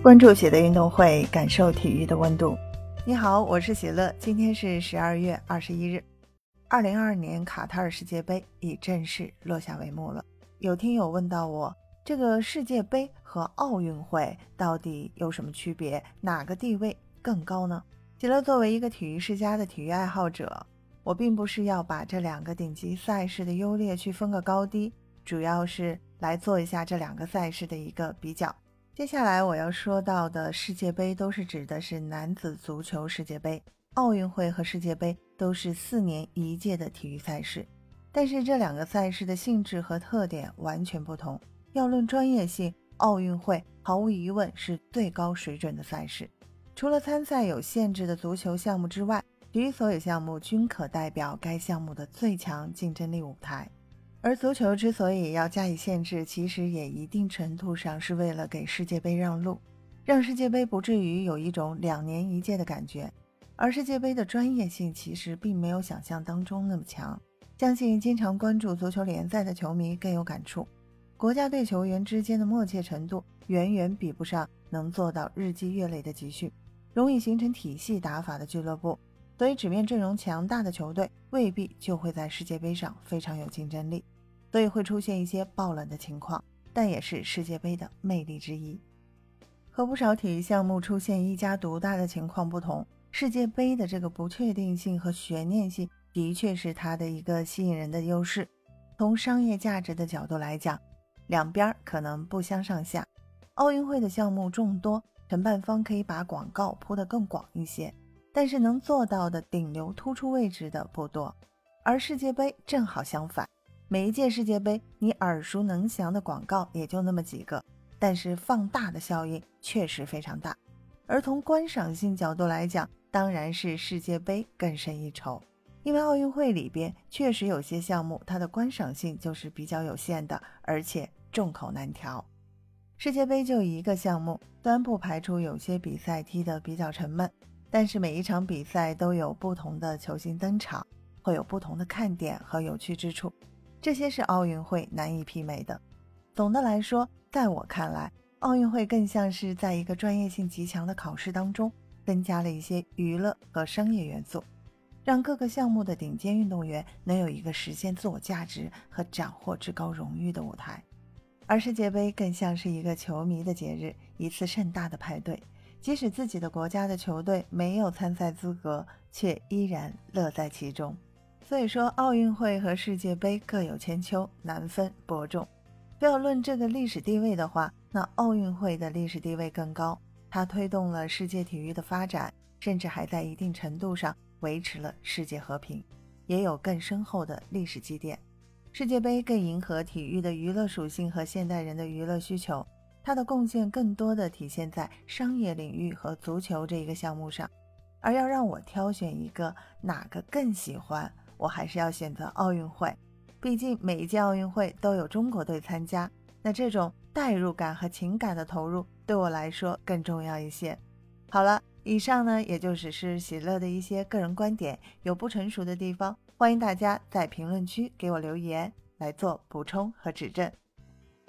关注喜乐运动会，感受体育的温度。你好，我是喜乐。今天是十二月二十一日，二零二二年卡塔尔世界杯已正式落下帷幕了。有听友问到我，这个世界杯和奥运会到底有什么区别？哪个地位更高呢？喜乐作为一个体育世家的体育爱好者，我并不是要把这两个顶级赛事的优劣去分个高低，主要是来做一下这两个赛事的一个比较。接下来我要说到的世界杯都是指的是男子足球世界杯，奥运会和世界杯都是四年一届的体育赛事，但是这两个赛事的性质和特点完全不同。要论专业性，奥运会毫无疑问是最高水准的赛事。除了参赛有限制的足球项目之外，其余所有项目均可代表该项目的最强竞争力舞台。而足球之所以要加以限制，其实也一定程度上是为了给世界杯让路，让世界杯不至于有一种两年一届的感觉。而世界杯的专业性其实并没有想象当中那么强，相信经常关注足球联赛的球迷更有感触。国家队球员之间的默契程度远远比不上能做到日积月累的集训，容易形成体系打法的俱乐部。所以，纸面阵容强大的球队未必就会在世界杯上非常有竞争力，所以会出现一些爆冷的情况，但也是世界杯的魅力之一。和不少体育项目出现一家独大的情况不同，世界杯的这个不确定性和悬念性的确是它的一个吸引人的优势。从商业价值的角度来讲，两边可能不相上下。奥运会的项目众多，承办方可以把广告铺得更广一些。但是能做到的顶流突出位置的不多，而世界杯正好相反，每一届世界杯你耳熟能详的广告也就那么几个，但是放大的效应确实非常大。而从观赏性角度来讲，当然是世界杯更胜一筹，因为奥运会里边确实有些项目它的观赏性就是比较有限的，而且众口难调。世界杯就一个项目，虽然不排除有些比赛踢得比较沉闷。但是每一场比赛都有不同的球星登场，会有不同的看点和有趣之处，这些是奥运会难以媲美的。总的来说，在我看来，奥运会更像是在一个专业性极强的考试当中，增加了一些娱乐和商业元素，让各个项目的顶尖运动员能有一个实现自我价值和斩获至高荣誉的舞台。而世界杯更像是一个球迷的节日，一次盛大的派对。即使自己的国家的球队没有参赛资格，却依然乐在其中。所以说，奥运会和世界杯各有千秋，难分伯仲。非要论这个历史地位的话，那奥运会的历史地位更高，它推动了世界体育的发展，甚至还在一定程度上维持了世界和平，也有更深厚的历史积淀。世界杯更迎合体育的娱乐属性和现代人的娱乐需求。他的贡献更多的体现在商业领域和足球这一个项目上，而要让我挑选一个哪个更喜欢，我还是要选择奥运会。毕竟每一届奥运会都有中国队参加，那这种代入感和情感的投入对我来说更重要一些。好了，以上呢也就只是喜乐的一些个人观点，有不成熟的地方，欢迎大家在评论区给我留言来做补充和指正。